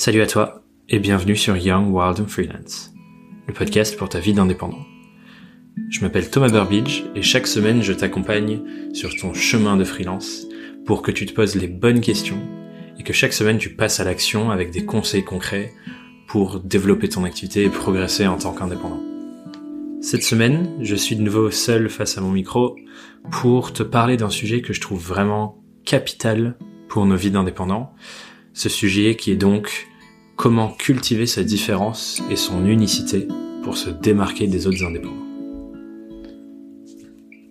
Salut à toi et bienvenue sur Young, Wild and Freelance, le podcast pour ta vie d'indépendant. Je m'appelle Thomas Burbidge et chaque semaine je t'accompagne sur ton chemin de freelance pour que tu te poses les bonnes questions et que chaque semaine tu passes à l'action avec des conseils concrets pour développer ton activité et progresser en tant qu'indépendant. Cette semaine, je suis de nouveau seul face à mon micro pour te parler d'un sujet que je trouve vraiment capital pour nos vies d'indépendants. Ce sujet qui est donc comment cultiver sa différence et son unicité pour se démarquer des autres indépendants.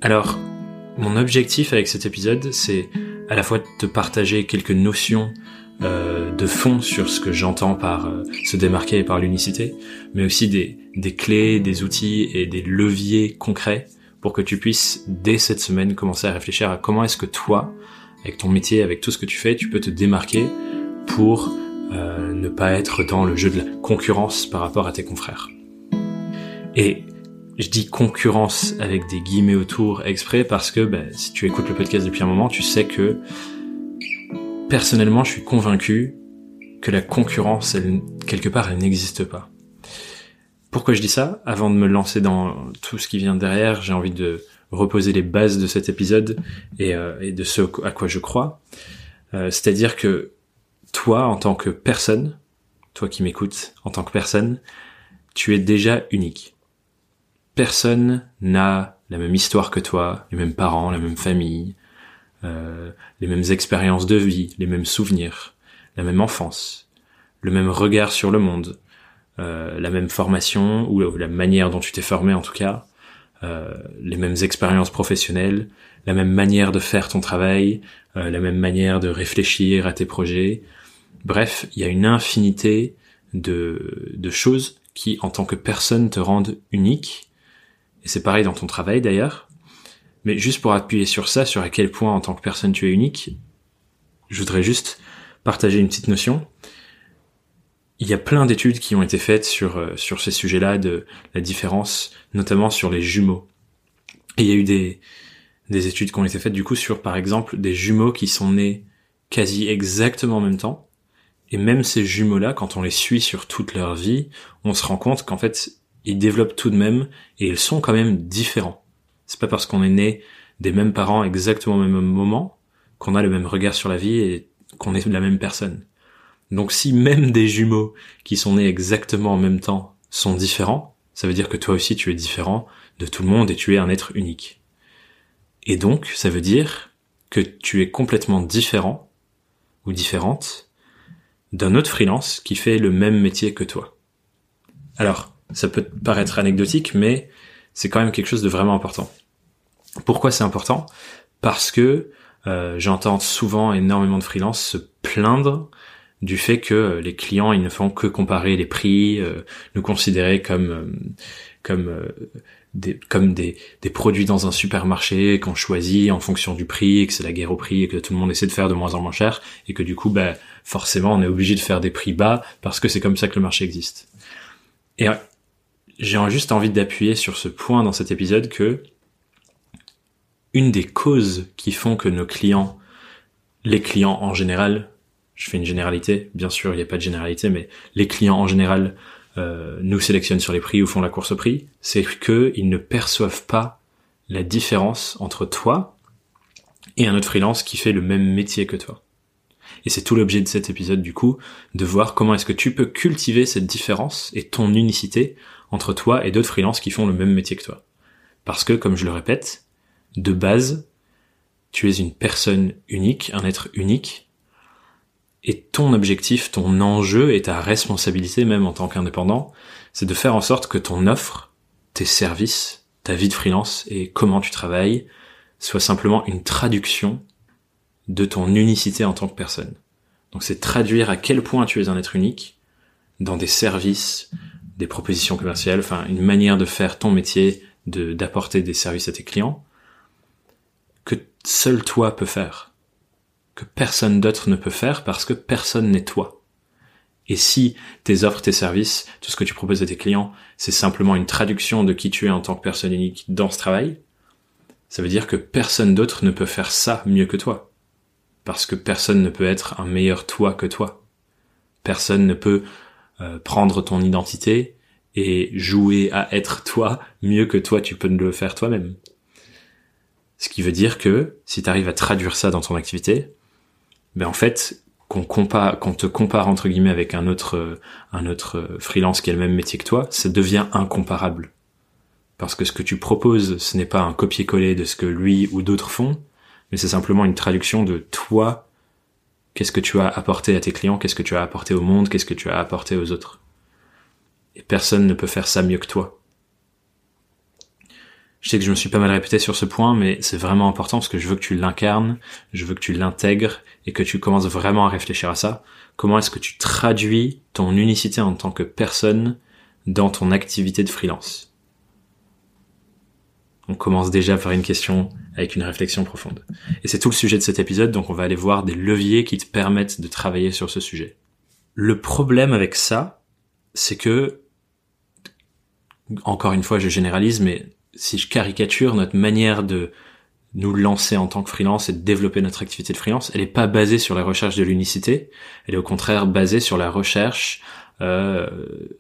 Alors, mon objectif avec cet épisode, c'est à la fois de te partager quelques notions euh, de fond sur ce que j'entends par euh, se démarquer et par l'unicité, mais aussi des, des clés, des outils et des leviers concrets pour que tu puisses, dès cette semaine, commencer à réfléchir à comment est-ce que toi, avec ton métier, avec tout ce que tu fais, tu peux te démarquer pour euh, ne pas être dans le jeu de la concurrence par rapport à tes confrères. Et je dis concurrence avec des guillemets autour exprès parce que bah, si tu écoutes le podcast depuis un moment, tu sais que personnellement, je suis convaincu que la concurrence, elle, quelque part, elle n'existe pas. Pourquoi je dis ça? Avant de me lancer dans tout ce qui vient derrière, j'ai envie de reposer les bases de cet épisode et, euh, de ce à quoi je crois. Euh, C'est-à-dire que toi, en tant que personne, toi qui m'écoutes, en tant que personne, tu es déjà unique. Personne n'a la même histoire que toi, les mêmes parents, la même famille, euh, les mêmes expériences de vie, les mêmes souvenirs, la même enfance, le même regard sur le monde, euh, la même formation ou la manière dont tu t'es formé en tout cas, euh, les mêmes expériences professionnelles, la même manière de faire ton travail, euh, la même manière de réfléchir à tes projets, Bref, il y a une infinité de, choses qui, en tant que personne, te rendent unique. Et c'est pareil dans ton travail d'ailleurs. Mais juste pour appuyer sur ça, sur à quel point en tant que personne tu es unique, je voudrais juste partager une petite notion. Il y a plein d'études qui ont été faites sur, euh, sur ces sujets-là de la différence, notamment sur les jumeaux. Et il y a eu des, des études qui ont été faites du coup sur, par exemple, des jumeaux qui sont nés quasi exactement en même temps, et même ces jumeaux-là, quand on les suit sur toute leur vie, on se rend compte qu'en fait, ils développent tout de même et ils sont quand même différents. C'est pas parce qu'on est né des mêmes parents exactement au même moment qu'on a le même regard sur la vie et qu'on est la même personne. Donc si même des jumeaux qui sont nés exactement en même temps sont différents, ça veut dire que toi aussi tu es différent de tout le monde et tu es un être unique. Et donc ça veut dire que tu es complètement différent ou différente d'un autre freelance qui fait le même métier que toi. Alors, ça peut paraître anecdotique, mais c'est quand même quelque chose de vraiment important. Pourquoi c'est important? Parce que euh, j'entends souvent énormément de freelances se plaindre du fait que les clients ils ne font que comparer les prix, euh, nous considérer comme euh, comme des, comme des, des produits dans un supermarché qu'on choisit en fonction du prix, que c'est la guerre au prix et que tout le monde essaie de faire de moins en moins cher et que du coup bah forcément on est obligé de faire des prix bas parce que c'est comme ça que le marché existe. Et j'ai juste envie d'appuyer sur ce point dans cet épisode que une des causes qui font que nos clients, les clients en général, je fais une généralité, bien sûr il n'y a pas de généralité, mais les clients en général euh, nous sélectionnent sur les prix ou font la course au prix, c'est qu'ils ne perçoivent pas la différence entre toi et un autre freelance qui fait le même métier que toi. Et c'est tout l'objet de cet épisode du coup, de voir comment est-ce que tu peux cultiver cette différence et ton unicité entre toi et d'autres freelances qui font le même métier que toi. Parce que, comme je le répète, de base, tu es une personne unique, un être unique, et ton objectif, ton enjeu et ta responsabilité même en tant qu'indépendant, c'est de faire en sorte que ton offre, tes services, ta vie de freelance et comment tu travailles soit simplement une traduction de ton unicité en tant que personne. Donc c'est traduire à quel point tu es un être unique dans des services, des propositions commerciales, enfin une manière de faire ton métier, de d'apporter des services à tes clients que seul toi peux faire, que personne d'autre ne peut faire parce que personne n'est toi. Et si tes offres, tes services, tout ce que tu proposes à tes clients, c'est simplement une traduction de qui tu es en tant que personne unique dans ce travail, ça veut dire que personne d'autre ne peut faire ça mieux que toi parce que personne ne peut être un meilleur toi que toi. personne ne peut euh, prendre ton identité et jouer à être toi mieux que toi tu peux le faire toi-même. Ce qui veut dire que si tu arrives à traduire ça dans ton activité, ben en fait, qu'on compare, qu'on te compare entre guillemets avec un autre, euh, un autre euh, freelance qui a le même métier que toi, ça devient incomparable. Parce que ce que tu proposes, ce n'est pas un copier-coller de ce que lui ou d'autres font, mais c'est simplement une traduction de toi. Qu'est-ce que tu as apporté à tes clients, qu'est-ce que tu as apporté au monde, qu'est-ce que tu as apporté aux autres? Et personne ne peut faire ça mieux que toi. Je sais que je me suis pas mal répété sur ce point, mais c'est vraiment important parce que je veux que tu l'incarnes, je veux que tu l'intègres et que tu commences vraiment à réfléchir à ça. Comment est-ce que tu traduis ton unicité en tant que personne dans ton activité de freelance? On commence déjà par une question avec une réflexion profonde. Et c'est tout le sujet de cet épisode, donc on va aller voir des leviers qui te permettent de travailler sur ce sujet. Le problème avec ça, c'est que, encore une fois, je généralise, mais si je caricature notre manière de nous lancer en tant que freelance et de développer notre activité de freelance, elle n'est pas basée sur la recherche de l'unicité, elle est au contraire basée sur la recherche euh,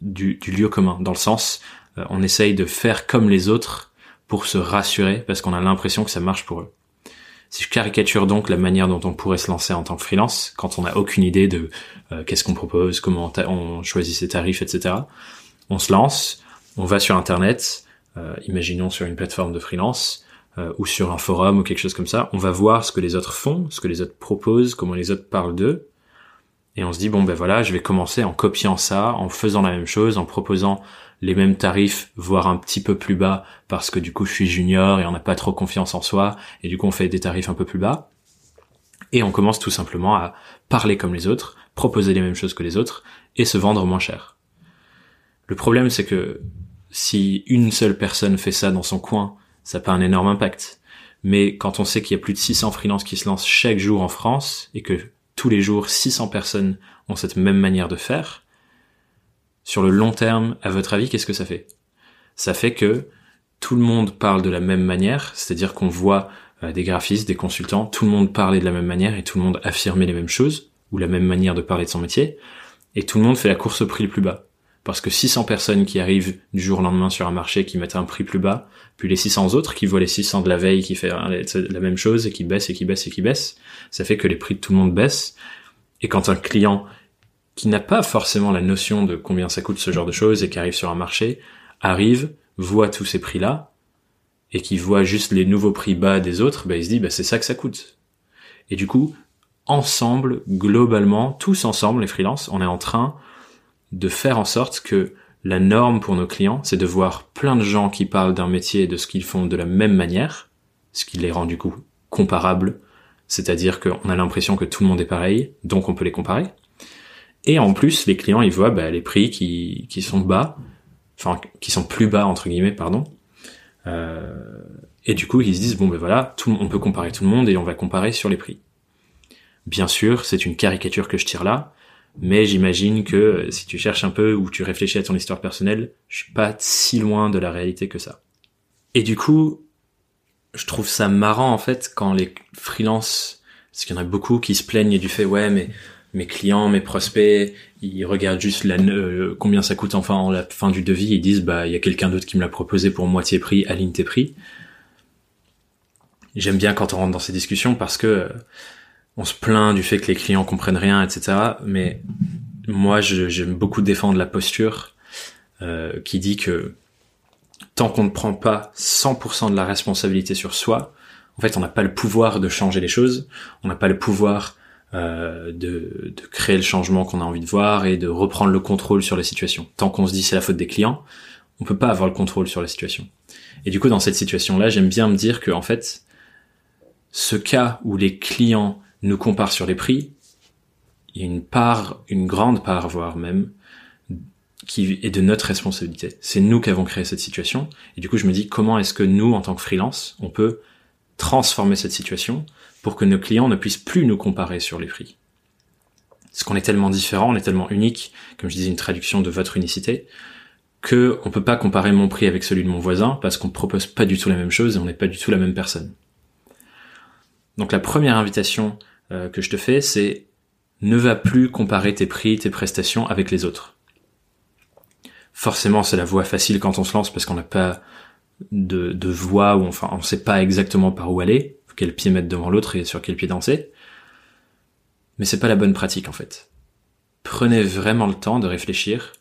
du, du, lieu commun, dans le sens, euh, on essaye de faire comme les autres pour se rassurer, parce qu'on a l'impression que ça marche pour eux. Si je caricature donc la manière dont on pourrait se lancer en tant que freelance, quand on n'a aucune idée de euh, qu'est-ce qu'on propose, comment on choisit ses tarifs, etc., on se lance, on va sur Internet, imaginons sur une plateforme de freelance euh, ou sur un forum ou quelque chose comme ça, on va voir ce que les autres font, ce que les autres proposent, comment les autres parlent d'eux, et on se dit bon ben voilà, je vais commencer en copiant ça, en faisant la même chose, en proposant les mêmes tarifs, voire un petit peu plus bas, parce que du coup je suis junior et on n'a pas trop confiance en soi, et du coup on fait des tarifs un peu plus bas. Et on commence tout simplement à parler comme les autres, proposer les mêmes choses que les autres, et se vendre moins cher. Le problème c'est que si une seule personne fait ça dans son coin, ça n'a pas un énorme impact. Mais quand on sait qu'il y a plus de 600 freelances qui se lancent chaque jour en France et que tous les jours 600 personnes ont cette même manière de faire, sur le long terme, à votre avis, qu'est-ce que ça fait? Ça fait que tout le monde parle de la même manière, c'est-à-dire qu'on voit euh, des graphistes, des consultants, tout le monde parler de la même manière et tout le monde affirmer les mêmes choses, ou la même manière de parler de son métier, et tout le monde fait la course au prix le plus bas parce que 600 personnes qui arrivent du jour au lendemain sur un marché qui mettent un prix plus bas, puis les 600 autres qui voient les 600 de la veille qui fait la même chose et qui baissent et qui baissent et qui baissent, ça fait que les prix de tout le monde baissent. Et quand un client qui n'a pas forcément la notion de combien ça coûte ce genre de choses et qui arrive sur un marché, arrive, voit tous ces prix-là, et qui voit juste les nouveaux prix bas des autres, bah, il se dit, bah, c'est ça que ça coûte. Et du coup, ensemble, globalement, tous ensemble, les freelances, on est en train de faire en sorte que la norme pour nos clients, c'est de voir plein de gens qui parlent d'un métier et de ce qu'ils font de la même manière, ce qui les rend du coup comparables, c'est-à-dire qu'on a l'impression que tout le monde est pareil, donc on peut les comparer. Et en plus, les clients, ils voient bah, les prix qui, sont bas, enfin qui sont plus bas entre guillemets, pardon. Euh, et du coup, ils se disent bon ben voilà, tout, on peut comparer tout le monde et on va comparer sur les prix. Bien sûr, c'est une caricature que je tire là, mais j'imagine que euh, si tu cherches un peu ou tu réfléchis à ton histoire personnelle, je suis pas si loin de la réalité que ça. Et du coup, je trouve ça marrant en fait quand les freelances, parce qu'il y en a beaucoup qui se plaignent du fait ouais mais mes clients, mes prospects, ils regardent juste la, euh, combien ça coûte enfin en la fin du devis, ils disent bah il y a quelqu'un d'autre qui me l'a proposé pour moitié prix, aligne tes prix. J'aime bien quand on rentre dans ces discussions parce que on se plaint du fait que les clients comprennent rien, etc. Mais moi, j'aime beaucoup défendre la posture euh, qui dit que tant qu'on ne prend pas 100% de la responsabilité sur soi, en fait, on n'a pas le pouvoir de changer les choses, on n'a pas le pouvoir euh, de, de, créer le changement qu'on a envie de voir et de reprendre le contrôle sur la situation. Tant qu'on se dit c'est la faute des clients, on peut pas avoir le contrôle sur la situation. Et du coup, dans cette situation-là, j'aime bien me dire que en fait, ce cas où les clients nous compare sur les prix, il y a une part, une grande part, voire même, qui est de notre responsabilité. C'est nous qui avons créé cette situation. Et du coup, je me dis, comment est-ce que nous, en tant que freelance, on peut transformer cette situation pour que nos clients ne puissent plus nous comparer sur les prix? Parce qu'on est tellement différent, on est tellement unique, comme je disais, une traduction de votre unicité, que on peut pas comparer mon prix avec celui de mon voisin parce qu'on propose pas du tout la même chose et on n'est pas du tout la même personne. Donc la première invitation euh, que je te fais, c'est ne va plus comparer tes prix, tes prestations avec les autres. Forcément, c'est la voie facile quand on se lance parce qu'on n'a pas de, de voie ou enfin on sait pas exactement par où aller, quel pied mettre devant l'autre et sur quel pied danser. Mais c'est pas la bonne pratique en fait. Prenez vraiment le temps de réfléchir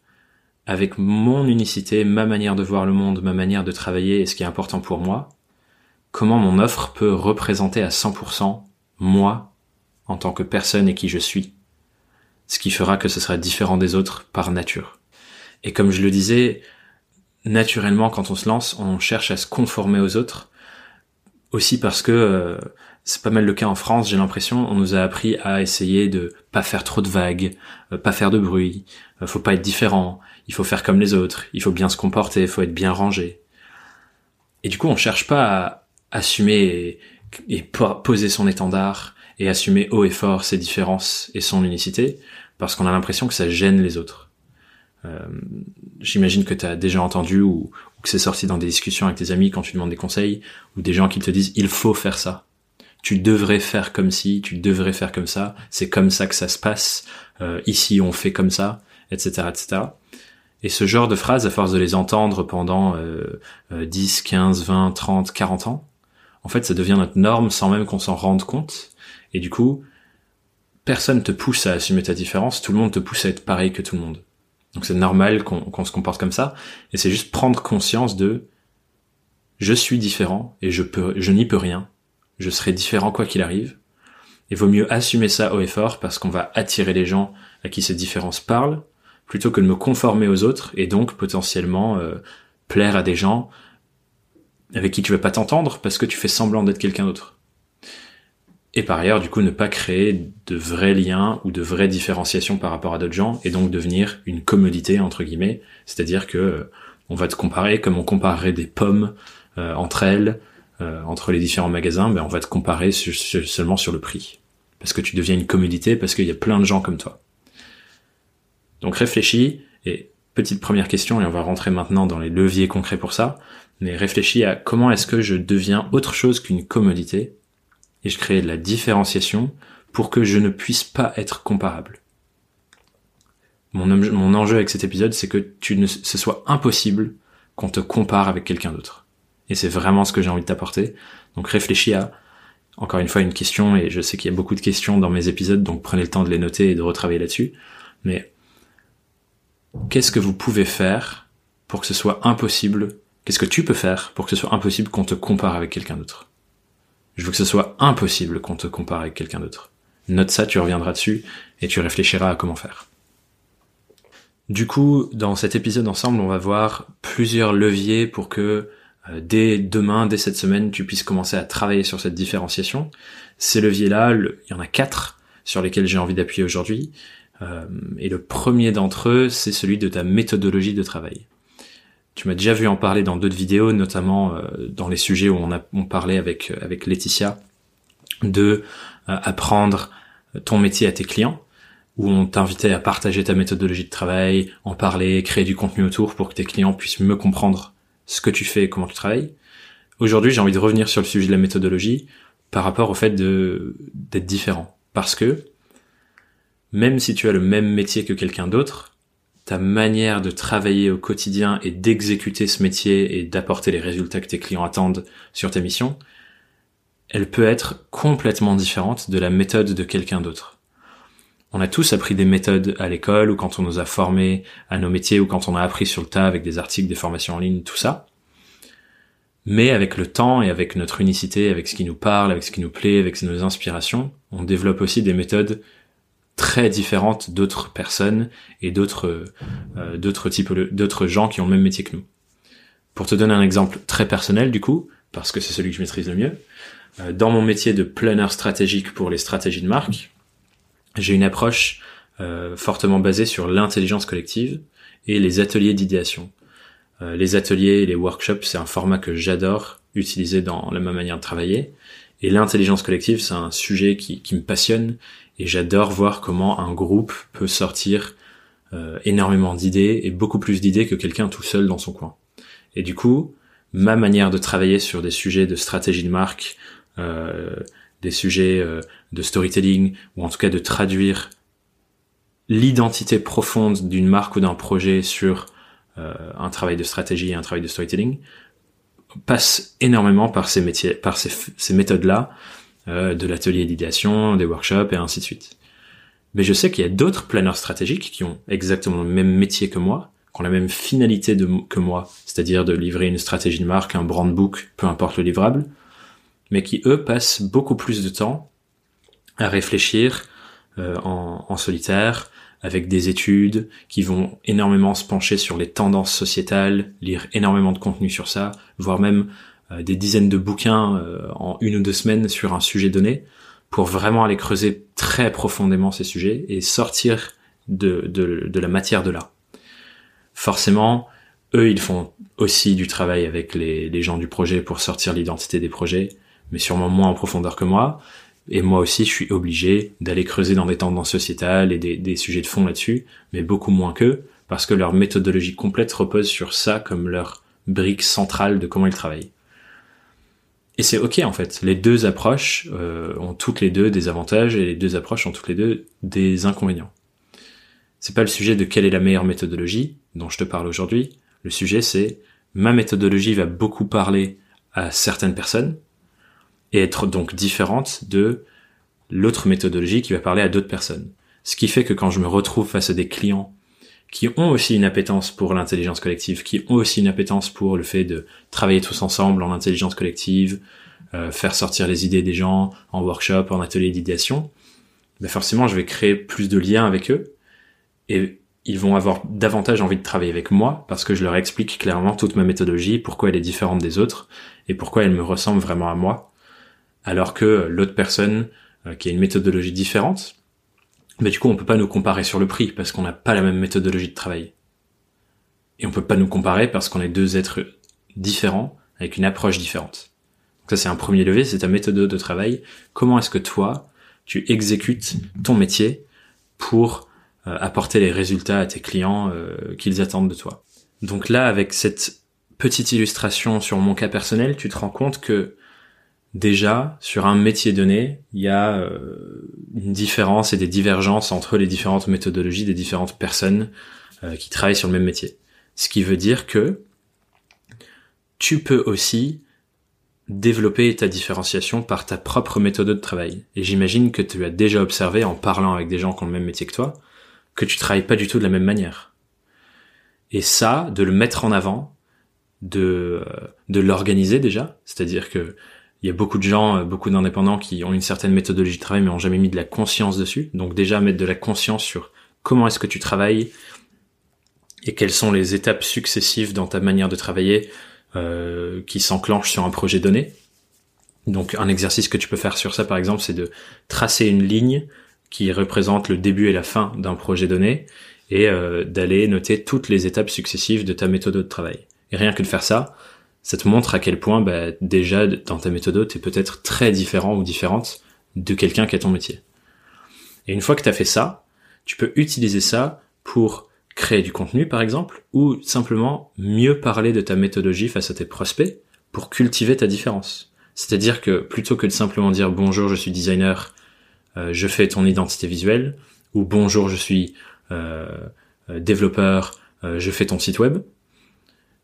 avec mon unicité, ma manière de voir le monde, ma manière de travailler et ce qui est important pour moi, comment mon offre peut représenter à 100% moi en tant que personne et qui je suis. Ce qui fera que ce sera différent des autres par nature. Et comme je le disais, naturellement, quand on se lance, on cherche à se conformer aux autres. Aussi parce que euh, c'est pas mal le cas en France, j'ai l'impression, on nous a appris à essayer de pas faire trop de vagues, euh, pas faire de bruit, euh, faut pas être différent, il faut faire comme les autres, il faut bien se comporter, il faut être bien rangé. Et du coup, on cherche pas à assumer et, et poser son étendard et assumer haut et fort ses différences et son unicité, parce qu'on a l'impression que ça gêne les autres. Euh, j'imagine que tu as déjà entendu ou, que c'est sorti dans des discussions avec tes amis quand tu demandes des conseils, ou des gens qui te disent il faut faire ça. Tu devrais faire comme si, tu devrais faire comme ça, c'est comme ça que ça se passe, euh, ici on fait comme ça, etc., etc. Et ce genre de phrases, à force de les entendre pendant euh, 10, 15, 20, 30, 40 ans, en fait ça devient notre norme sans même qu'on s'en rende compte. Et du coup, personne te pousse à assumer ta différence, tout le monde te pousse à être pareil que tout le monde. Donc c'est normal qu'on se comporte comme ça. Et c'est juste prendre conscience de je suis différent et je peux, je n'y peux rien. Je serai différent quoi qu'il arrive. Et vaut mieux assumer ça haut et fort parce qu'on va attirer les gens à qui ces différences parlent plutôt que de me conformer aux autres et donc potentiellement euh, plaire à des gens avec qui tu veux pas t'entendre parce que tu fais semblant d'être quelqu'un d'autre. Et par ailleurs, du coup, ne pas créer de vrais liens ou de vraies différenciations par rapport à d'autres gens, et donc devenir une commodité entre guillemets, c'est-à-dire que euh, on va te comparer comme on comparerait des pommes euh, entre elles, euh, entre les différents magasins, ben on va te comparer seulement sur le prix, parce que tu deviens une commodité, parce qu'il y a plein de gens comme toi. Donc réfléchis, et petite première question, et on va rentrer maintenant dans les leviers concrets pour ça, mais réfléchis à comment est-ce que je deviens autre chose qu'une commodité et je crée de la différenciation pour que je ne puisse pas être comparable. Mon, enjeu avec cet épisode, c'est que tu ne, ce soit impossible qu'on te compare avec quelqu'un d'autre. Et c'est vraiment ce que j'ai envie de t'apporter. Donc réfléchis à, encore une fois, une question, et je sais qu'il y a beaucoup de questions dans mes épisodes, donc prenez le temps de les noter et de retravailler là-dessus. Mais qu'est-ce que vous pouvez faire pour que ce soit impossible Qu'est-ce que tu peux faire pour que ce soit impossible qu'on te compare avec quelqu'un d'autre? Je veux que ce soit impossible qu'on te compare avec quelqu'un d'autre. Note ça, tu reviendras dessus et tu réfléchiras à comment faire. Du coup, dans cet épisode ensemble, on va voir plusieurs leviers pour que euh, dès demain, dès cette semaine, tu puisses commencer à travailler sur cette différenciation. Ces leviers-là, il y en a quatre sur lesquels j'ai envie d'appuyer aujourd'hui. Euh, et le premier d'entre eux, c'est celui de ta méthodologie de travail. Tu m'as déjà vu en parler dans d'autres vidéos, notamment euh, dans les sujets où on a on parlait avec euh, avec Laetitia de euh, apprendre ton métier à tes clients, où on t'invitait à partager ta méthodologie de travail, en parler, créer du contenu autour pour que tes clients puissent mieux comprendre ce que tu fais et comment tu travailles. Aujourd'hui, j'ai envie de revenir sur le sujet de la méthodologie par rapport au fait de d'être différent, parce que même si tu as le même métier que quelqu'un d'autre, ta manière de travailler au quotidien et d'exécuter ce métier et d'apporter les résultats que tes clients attendent sur ta mission, elle peut être complètement différente de la méthode de quelqu'un d'autre. On a tous appris des méthodes à l'école ou quand on nous a formés à nos métiers ou quand on a appris sur le tas avec des articles, des formations en ligne, tout ça. Mais avec le temps et avec notre unicité, avec ce qui nous parle, avec ce qui nous plaît, avec nos inspirations, on développe aussi des méthodes très différentes d'autres personnes et d'autres euh, d'autres types d'autres gens qui ont le même métier que nous. Pour te donner un exemple très personnel du coup, parce que c'est celui que je maîtrise le mieux, euh, dans mon métier de planeur stratégique pour les stratégies de marque, j'ai une approche euh, fortement basée sur l'intelligence collective et les ateliers d'idéation. Euh, les ateliers et les workshops, c'est un format que j'adore utiliser dans la ma manière de travailler. Et l'intelligence collective, c'est un sujet qui, qui me passionne et j'adore voir comment un groupe peut sortir euh, énormément d'idées et beaucoup plus d'idées que quelqu'un tout seul dans son coin. Et du coup, ma manière de travailler sur des sujets de stratégie de marque, euh, des sujets euh, de storytelling, ou en tout cas de traduire l'identité profonde d'une marque ou d'un projet sur un travail de stratégie et un travail de storytelling passe énormément par ces métiers, par ces méthodes-là, euh, de l'atelier d'idéation, des workshops et ainsi de suite. Mais je sais qu'il y a d'autres planeurs stratégiques qui ont exactement le même métier que moi, qui ont la même finalité que moi, c'est-à-dire de livrer une stratégie de marque, un brand book, peu importe le livrable, mais qui eux passent beaucoup plus de temps à réfléchir euh, en, en, solitaire, avec des études, qui vont énormément se pencher sur les tendances sociétales, lire énormément de contenu sur ça, voire même des dizaines de bouquins euh, en une ou deux semaines sur un sujet donné, pour vraiment aller creuser très profondément ces sujets et sortir de, de, de la matière de là. Forcément, eux, ils font aussi du travail avec les, les gens du projet pour sortir l'identité des projets, mais sûrement moins en profondeur que moi. Et moi aussi, je suis obligé d'aller creuser dans des tendances sociétales et des, des sujets de fond là-dessus, mais beaucoup moins qu'eux, parce que leur méthodologie complète repose sur ça comme leur brique centrale de comment ils travaillent. Et c'est ok en fait. Les deux approches euh, ont toutes les deux des avantages et les deux approches ont toutes les deux des inconvénients. C'est pas le sujet de quelle est la meilleure méthodologie dont je te parle aujourd'hui. Le sujet c'est ma méthodologie va beaucoup parler à certaines personnes et être donc différente de l'autre méthodologie qui va parler à d'autres personnes. Ce qui fait que quand je me retrouve face à des clients qui ont aussi une appétence pour l'intelligence collective, qui ont aussi une appétence pour le fait de travailler tous ensemble en intelligence collective, euh, faire sortir les idées des gens en workshop, en atelier d'idéation, ben forcément je vais créer plus de liens avec eux et ils vont avoir davantage envie de travailler avec moi parce que je leur explique clairement toute ma méthodologie, pourquoi elle est différente des autres et pourquoi elle me ressemble vraiment à moi, alors que l'autre personne euh, qui a une méthodologie différente, mais du coup, on peut pas nous comparer sur le prix parce qu'on n'a pas la même méthodologie de travail. Et on peut pas nous comparer parce qu'on est deux êtres différents avec une approche différente. Donc ça, c'est un premier levier, c'est ta méthode de travail. Comment est-ce que toi, tu exécutes ton métier pour euh, apporter les résultats à tes clients euh, qu'ils attendent de toi? Donc là, avec cette petite illustration sur mon cas personnel, tu te rends compte que déjà sur un métier donné, il y a euh, une différence et des divergences entre les différentes méthodologies des différentes personnes euh, qui travaillent sur le même métier. Ce qui veut dire que tu peux aussi développer ta différenciation par ta propre méthode de travail. Et j'imagine que tu as déjà observé en parlant avec des gens qui ont le même métier que toi, que tu travailles pas du tout de la même manière. Et ça, de le mettre en avant, de, euh, de l'organiser déjà, c'est-à-dire que il y a beaucoup de gens, euh, beaucoup d'indépendants qui ont une certaine méthodologie de travail mais ont jamais mis de la conscience dessus. Donc déjà mettre de la conscience sur comment est-ce que tu travailles et quelles sont les étapes successives dans ta manière de travailler euh, qui s'enclenchent sur un projet donné. Donc un exercice que tu peux faire sur ça par exemple, c'est de tracer une ligne qui représente le début et la fin d'un projet donné et euh, d'aller noter toutes les étapes successives de ta méthode de travail. Et rien que de faire ça, ça te montre à quel point bah, déjà dans ta méthode tu es peut-être très différent ou différente de quelqu'un qui a ton métier. Et une fois que tu as fait ça, tu peux utiliser ça pour créer du contenu par exemple, ou simplement mieux parler de ta méthodologie face à tes prospects pour cultiver ta différence. C'est-à-dire que plutôt que de simplement dire bonjour je suis designer, euh, je fais ton identité visuelle, ou bonjour je suis euh, euh développeur, je fais ton site web,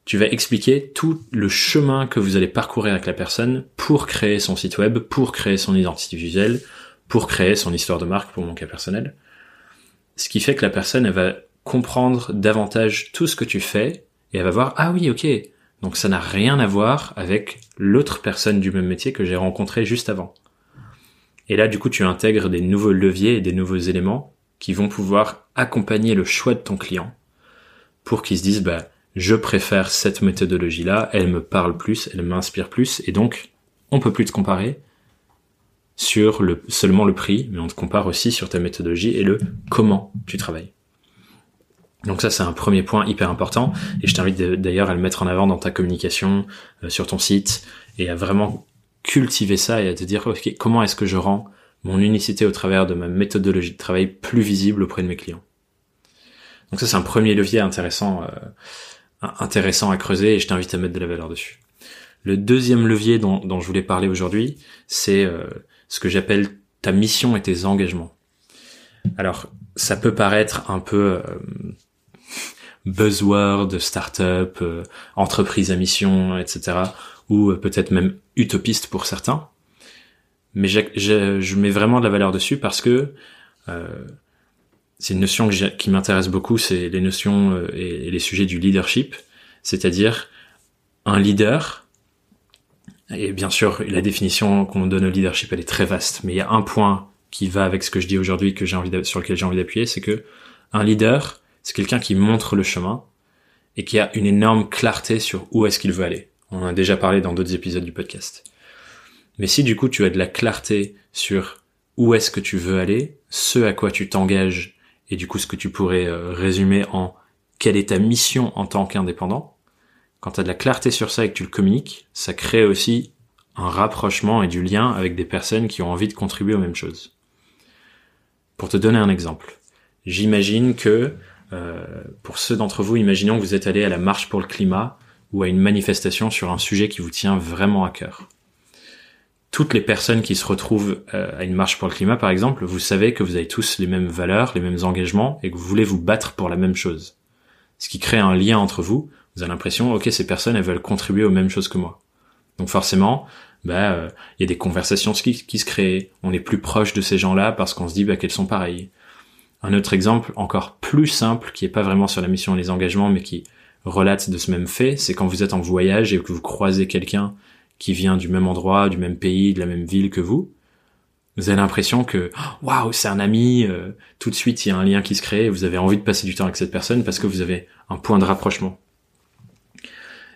tu vas expliquer tout le chemin que vous allez parcourir avec la personne pour créer son site web, pour créer son identité visuelle, pour créer son histoire de marque pour mon cas personnel. Ce qui fait que la personne, elle va comprendre davantage tout ce que tu fais et elle va voir, ah oui, ok, donc ça n'a rien à voir avec l'autre personne du même métier que j'ai rencontré juste avant. Et là, du coup, tu intègres des nouveaux leviers et des nouveaux éléments qui vont pouvoir accompagner le choix de ton client pour qu'il se dise, bah, je préfère cette méthodologie-là, elle me parle plus, elle m'inspire plus, et donc on peut plus te comparer sur le, seulement le prix, mais on te compare aussi sur ta méthodologie et le comment tu travailles. Donc ça c'est un premier point hyper important et je t'invite d'ailleurs à le mettre en avant dans ta communication, euh, sur ton site et à vraiment cultiver ça et à te dire comment est-ce que je rends mon unicité au travers de ma méthodologie de travail plus visible auprès de mes clients? Donc ça c'est un premier levier intéressant euh, intéressant à creuser et je t'invite à mettre de la valeur dessus. Le deuxième levier dont, je voulais parler aujourd'hui, c'est euh, ce que j'appelle ta mission et tes engagements. Alors, ça peut paraître un peu euh, buzzword, startup, euh, entreprise à mission, etc. Ou euh, peut-être même utopiste pour certains. Mais je mets vraiment de la valeur dessus parce que c'est une notion qui m'intéresse beaucoup, c'est les notions et les sujets du leadership, c'est-à-dire un leader. Et bien sûr, la définition qu'on donne au leadership, elle est très vaste, mais il y a un point qui va avec ce que je dis aujourd'hui que j'ai envie sur lequel j'ai envie d'appuyer, c'est que un leader, c'est quelqu'un qui montre le chemin et qui a une énorme clarté sur où est-ce qu'il veut aller. On en a déjà parlé dans d'autres épisodes du podcast. Mais si du coup tu as de la clarté sur où est-ce que tu veux aller, ce à quoi tu t'engages et du coup ce que tu pourrais euh, résumer en quelle est ta mission en tant qu'indépendant, quand tu as de la clarté sur ça et que tu le communiques, ça crée aussi un rapprochement et du lien avec des personnes qui ont envie de contribuer aux mêmes choses. Pour te donner un exemple, j'imagine que euh, pour ceux d'entre vous, imaginons que vous êtes allé à la marche pour le climat ou à une manifestation sur un sujet qui vous tient vraiment à cœur. Toutes les personnes qui se retrouvent euh, à une marche pour le climat, par exemple, vous savez que vous avez tous les mêmes valeurs, les mêmes engagements et que vous voulez vous battre pour la même chose. Ce qui crée un lien entre vous. Vous avez l'impression, ok, ces personnes, elles veulent contribuer aux mêmes choses que moi. Donc forcément, bah il euh, y a des conversations qui, se créent, on est plus proche de ces gens-là parce qu'on se dit bah qu'elles sont pareilles. Un autre exemple encore plus simple qui est pas vraiment sur la mission et les engagements mais qui relate de ce même fait, c'est quand vous êtes en voyage et que vous croisez quelqu'un qui vient du même endroit, du même pays, de la même ville que vous, vous avez l'impression que waouh, c'est un ami, euh, tout de suite il y a un lien qui se crée, vous avez envie de passer du temps avec cette personne parce que vous avez un point de rapprochement.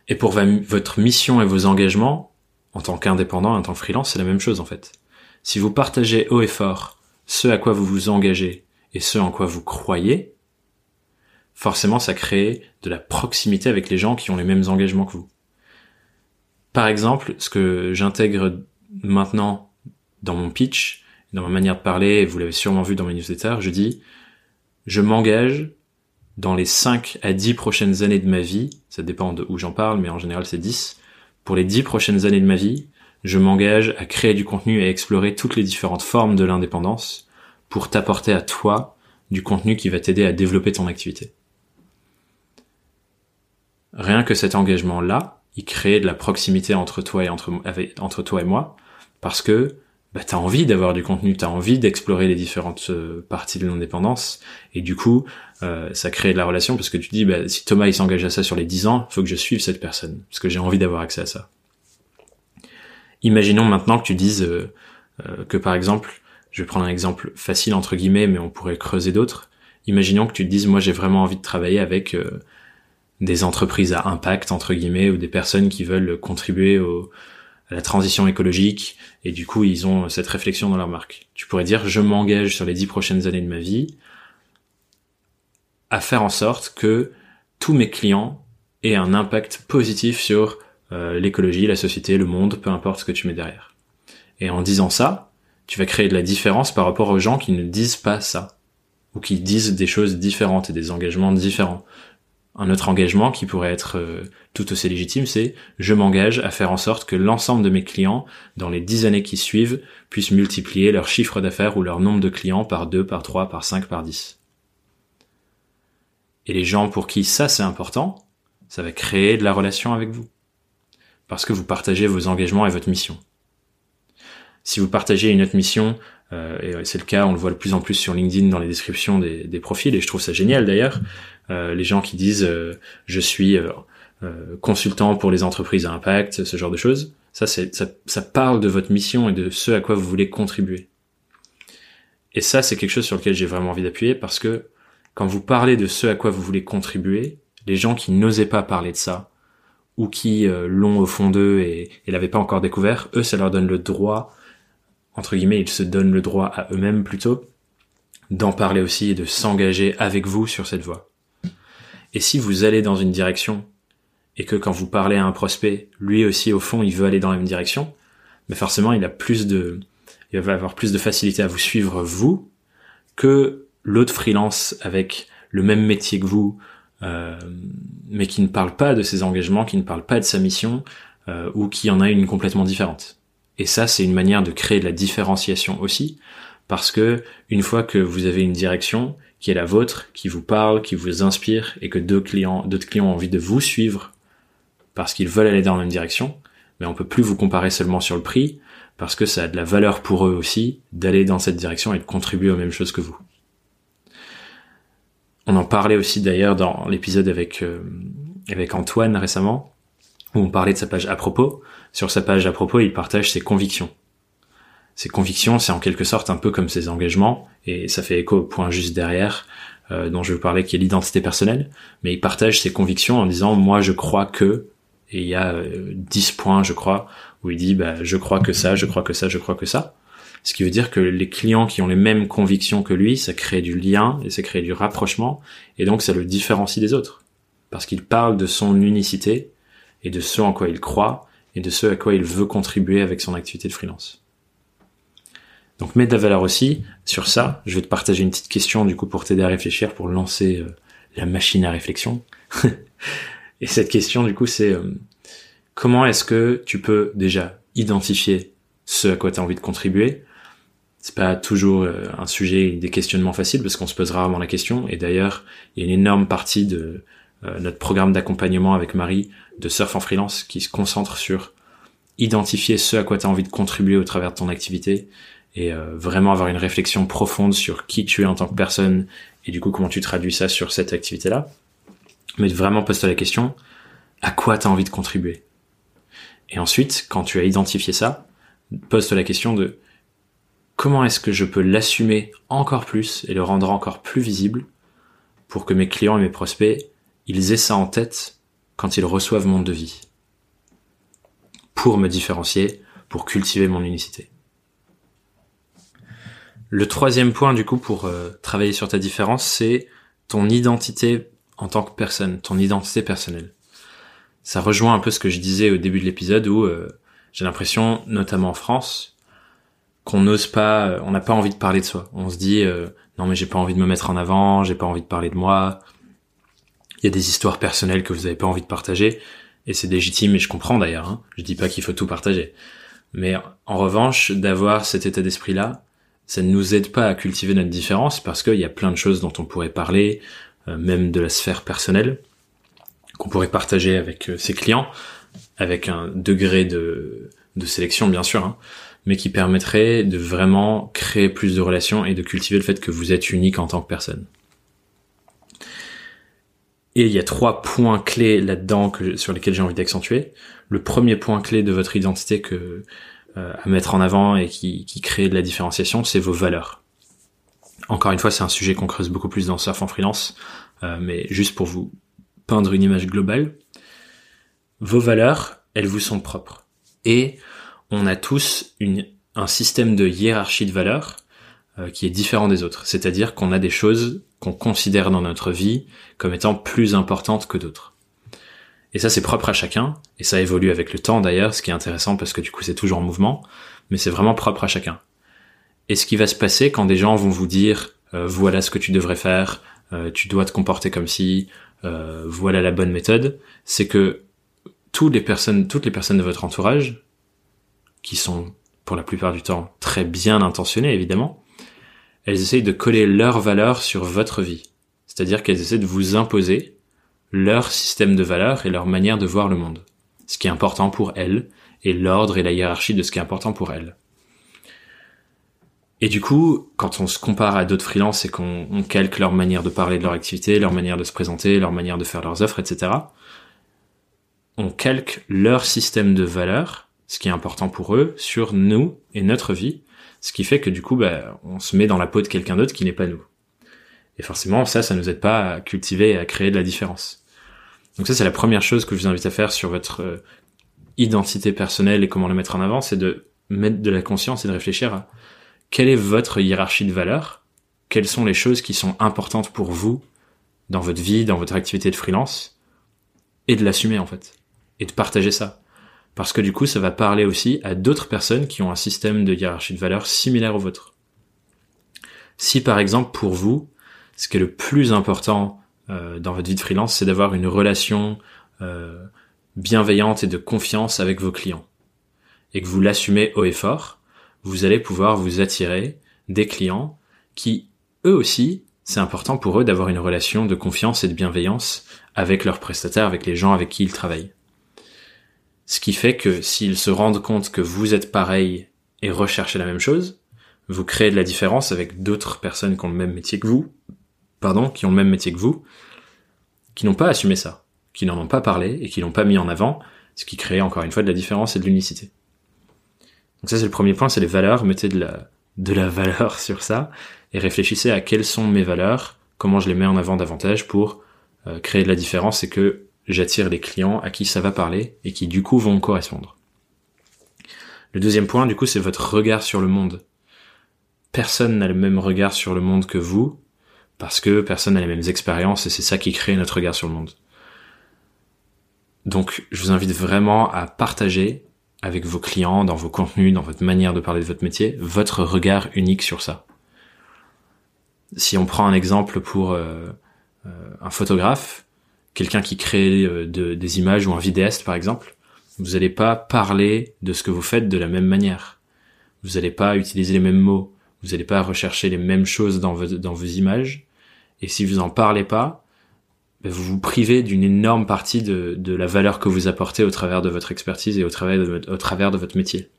Et pour votre mission et vos engagements, en tant qu'indépendant, en tant que freelance, c'est la même chose en fait. Si vous partagez haut et fort ce à quoi vous vous engagez et ce en quoi vous croyez, forcément ça crée de la proximité avec les gens qui ont les mêmes engagements que vous. Par exemple, ce que j'intègre maintenant dans mon pitch, dans ma manière de parler, et vous l'avez sûrement vu dans mes newsletters, je dis, je m'engage dans les 5 à 10 prochaines années de ma vie, ça dépend de où j'en parle, mais en général c'est 10, pour les dix prochaines années de ma vie, je m'engage à créer du contenu et à explorer toutes les différentes formes de l'indépendance pour t'apporter à toi du contenu qui va t'aider à développer ton activité. Rien que cet engagement-là, il crée de la proximité entre toi et entre, entre toi et moi, parce que bah, tu as envie d'avoir du contenu, tu as envie d'explorer les différentes euh, parties de l'indépendance, et du coup, euh, ça crée de la relation, parce que tu dis, bah, si Thomas il s'engage à ça sur les 10 ans, faut que je suive cette personne, parce que j'ai envie d'avoir accès à ça. Imaginons maintenant que tu dises euh, que par exemple, je vais prendre un exemple facile entre guillemets, mais on pourrait creuser d'autres. Imaginons que tu te dises, moi j'ai vraiment envie de travailler avec des entreprises à impact entre guillemets ou des personnes qui veulent contribuer à la transition écologique et du coup ils ont cette réflexion dans leur marque. Tu pourrais dire je m'engage sur les dix prochaines années de ma vie à faire en sorte que tous mes clients aient un impact positif sur euh, l'écologie, la société, le monde, peu importe ce que tu mets derrière. Et en disant ça, tu vas créer de la différence par rapport aux gens qui ne disent pas ça ou qui disent des choses différentes et des engagements différents. Un autre engagement qui pourrait être euh, tout aussi légitime, c'est je m'engage à faire en sorte que l'ensemble de mes clients, dans les dix années qui suivent, puissent multiplier leur chiffre d'affaires ou leur nombre de clients par 2, par 3, par 5, par 10. Et les gens pour qui ça c'est important, ça va créer de la relation avec vous. Parce que vous partagez vos engagements et votre mission. Si vous partagez une autre mission, euh, et c'est le cas, on le voit de plus en plus sur LinkedIn dans les descriptions des, profils, et je trouve ça génial d'ailleurs, les gens qui disent euh, je suis euh, consultant pour les entreprises à impact, ce genre de choses. Ça, ça parle de votre mission et de ce à quoi vous voulez contribuer. Et ça, c'est quelque chose sur lequel j'ai vraiment envie d'appuyer parce que quand vous parlez de ce à quoi vous voulez contribuer, les gens qui n'osaient pas parler de ça, ou qui l'ont au fond d'eux et, et l'avaient pas encore découvert, eux, ça leur donne le droit, entre guillemets, ils se donnent le droit à eux-mêmes plutôt, d'en parler aussi et de s'engager avec vous sur cette voie. Et si vous allez dans une direction et que quand vous parlez à un prospect, lui aussi au fond il veut aller dans la même direction, mais forcément il a plus de, il va avoir plus de facilité à vous suivre vous que l'autre freelance avec le même métier que vous, euh, mais qui ne parle pas de ses engagements, qui ne parle pas de sa mission, euh, ou qui en a une complètement différente. Et ça, c'est une manière de créer de la différenciation aussi, parce que une fois que vous avez une direction qui est la vôtre, qui vous parle, qui vous inspire et que d'autres clients, d'autres clients ont envie de vous suivre parce qu'ils veulent aller dans la même direction, mais on peut plus vous comparer seulement sur le prix parce que ça a de la valeur pour eux aussi d'aller dans cette direction et de contribuer aux mêmes choses que vous. On en parlait aussi d'ailleurs dans l'épisode avec euh, avec Antoine récemment où on parlait de sa page à propos. Sur sa page à propos, il partage ses convictions. Ses convictions, c'est en quelque sorte un peu comme ses engagements, et ça fait écho au point juste derrière, euh, dont je veux parler, qui est l'identité personnelle. Mais il partage ses convictions en disant, moi je crois que, et il y a 10 euh, points, je crois, où il dit, bah, je crois que ça, je crois que ça, je crois que ça. Ce qui veut dire que les clients qui ont les mêmes convictions que lui, ça crée du lien et ça crée du rapprochement, et donc ça le différencie des autres. Parce qu'il parle de son unicité, et de ce en quoi il croit et de ce à quoi il veut contribuer avec son activité de freelance. Donc mets de la valeur aussi sur ça. Je vais te partager une petite question du coup pour t'aider à réfléchir, pour lancer euh, la machine à réflexion. et cette question du coup c'est euh, comment est-ce que tu peux déjà identifier ce à quoi tu as envie de contribuer? C'est pas toujours euh, un sujet des questionnements faciles parce qu'on se pose rarement la question et d'ailleurs il y a une énorme partie de notre programme d'accompagnement avec Marie de Surf en freelance qui se concentre sur identifier ce à quoi tu as envie de contribuer au travers de ton activité et euh, vraiment avoir une réflexion profonde sur qui tu es en tant que personne et du coup comment tu traduis ça sur cette activité-là. Mais vraiment pose-toi la question, à quoi tu as envie de contribuer? Et ensuite, quand tu as identifié ça, pose-toi la question de comment est-ce que je peux l'assumer encore plus et le rendre encore plus visible pour que mes clients et mes prospects ils aient ça en tête quand ils reçoivent mon devis. Pour me différencier, pour cultiver mon unicité. Le troisième point, du coup, pour euh, travailler sur ta différence, c'est ton identité en tant que personne, ton identité personnelle. Ça rejoint un peu ce que je disais au début de l'épisode où euh, j'ai l'impression, notamment en France, qu'on n'ose pas, euh, on n'a pas envie de parler de soi. On se dit non mais j'ai pas envie de me mettre en avant, j'ai pas envie de parler de moi, il y a des histoires personnelles que vous n'avez pas envie de partager, et c'est légitime, et je comprends d'ailleurs. Hein. Je dis pas qu'il faut tout partager. Mais en revanche, d'avoir cet état d'esprit-là, ça ne nous aide pas à cultiver notre différence, parce qu'il y a plein de choses dont on pourrait parler, euh, même de la sphère personnelle, qu'on pourrait partager avec euh, ses clients, avec un degré de, de sélection bien sûr, hein, mais qui permettrait de vraiment créer plus de relations et de cultiver le fait que vous êtes unique en tant que personne. Et il y a trois points clés là-dedans sur lesquels j'ai envie d'accentuer. Le premier point clé de votre identité que à mettre en avant et qui, qui crée de la différenciation, c'est vos valeurs. Encore une fois, c'est un sujet qu'on creuse beaucoup plus dans Surf en freelance, euh, mais juste pour vous peindre une image globale, vos valeurs, elles vous sont propres. Et on a tous une, un système de hiérarchie de valeurs euh, qui est différent des autres. C'est-à-dire qu'on a des choses qu'on considère dans notre vie comme étant plus importantes que d'autres. Et ça, c'est propre à chacun, et ça évolue avec le temps d'ailleurs, ce qui est intéressant parce que du coup, c'est toujours en mouvement, mais c'est vraiment propre à chacun. Et ce qui va se passer quand des gens vont vous dire euh, voilà ce que tu devrais faire, euh, tu dois te comporter comme si, voilà la bonne méthode, c'est que toutes les personnes, toutes les personnes de votre entourage, qui sont pour la plupart du temps très bien intentionnées évidemment, elles essayent de coller leurs valeurs sur votre vie. C'est-à-dire qu'elles essaient de vous imposer leur système de valeurs et leur manière de voir le monde. Ce qui est important pour elles, et l'ordre et la hiérarchie de ce qui est important pour elles. Et du coup, quand on se compare à d'autres freelances et qu'on calque leur manière de parler de leur activité, leur manière de se présenter, leur manière de faire leurs offres, etc., on calque leur système de valeurs, ce qui est important pour eux, sur nous et notre vie, ce qui fait que du coup, bah, on se met dans la peau de quelqu'un d'autre qui n'est pas nous. Et forcément, ça, ça nous aide pas à cultiver et à créer de la différence. Donc ça, c'est la première chose que je vous invite à faire sur votre euh, identité personnelle et comment la mettre en avant, c'est de mettre de la conscience et de réfléchir à quelle est votre hiérarchie de valeurs, quelles sont les choses qui sont importantes pour vous dans votre vie, dans votre activité de freelance, et de l'assumer en fait, et de partager ça parce que du coup ça va parler aussi à d'autres personnes qui ont un système de hiérarchie de valeurs similaire au vôtre. Si par exemple pour vous, ce qui est le plus important euh, dans votre vie de freelance, c'est d'avoir une relation euh, bienveillante et de confiance avec vos clients, et que vous l'assumez haut et fort, vous allez pouvoir vous attirer des clients qui, eux aussi, c'est important pour eux d'avoir une relation de confiance et de bienveillance avec leurs prestataires, avec les gens avec qui ils travaillent. Ce qui fait que s'ils se rendent compte que vous êtes pareil et recherchez la même chose, vous créez de la différence avec d'autres personnes qui ont le même métier que vous, pardon, qui ont le même métier que vous, qui n'ont pas assumé ça, qui n'en ont pas parlé et qui l'ont pas mis en avant, ce qui crée encore une fois de la différence et de l'unicité. Donc ça c'est le premier point, c'est les valeurs, mettez de la, de la valeur sur ça et réfléchissez à quelles sont mes valeurs, comment je les mets en avant davantage pour euh, créer de la différence et que j'attire les clients à qui ça va parler et qui du coup vont correspondre. Le deuxième point, du coup, c'est votre regard sur le monde. Personne n'a le même regard sur le monde que vous, parce que personne n'a les mêmes expériences et c'est ça qui crée notre regard sur le monde. Donc, je vous invite vraiment à partager avec vos clients, dans vos contenus, dans votre manière de parler de votre métier, votre regard unique sur ça. Si on prend un exemple pour euh, euh, un photographe, quelqu'un qui crée euh, des images ou un vidéaste par exemple, vous n'allez pas parler de ce que vous faites de la même manière. Vous n'allez pas utiliser les mêmes mots. Vous n'allez pas rechercher les mêmes choses dans vos, dans vos images. Et si vous en parlez pas, ben, vous vous privez d'une énorme partie de, de, la valeur que vous apportez au travers de votre expertise et au travers de, votre métier.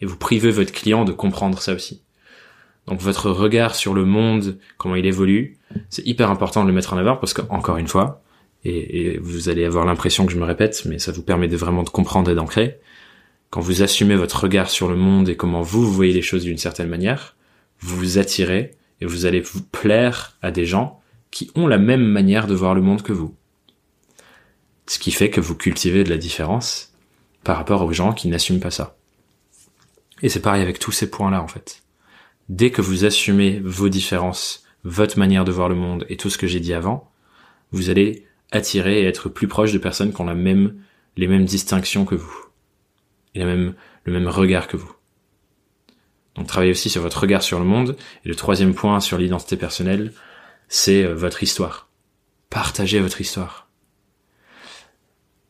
Et vous privez votre client de comprendre ça aussi. Donc votre regard sur le monde, comment il évolue, c'est hyper important de le mettre en avant parce qu'encore une fois, et, et, vous allez avoir l'impression que je me répète, mais ça vous permet de vraiment de comprendre et d'ancrer. Quand vous assumez votre regard sur le monde et comment vous, vous voyez les choses d'une certaine manière, vous vous attirez et vous allez vous plaire à des gens qui ont la même manière de voir le monde que vous. Ce qui fait que vous cultivez de la différence par rapport aux gens qui n'assument pas ça. Et c'est pareil avec tous ces points-là, en fait. Dès que vous assumez vos différences, votre manière de voir le monde et tout ce que j'ai dit avant, vous allez attirer et être plus proche de personnes qui ont la même, les mêmes distinctions que vous. Et même, le même regard que vous. Donc travaillez aussi sur votre regard sur le monde. Et le troisième point sur l'identité personnelle, c'est euh, votre histoire. Partagez votre histoire.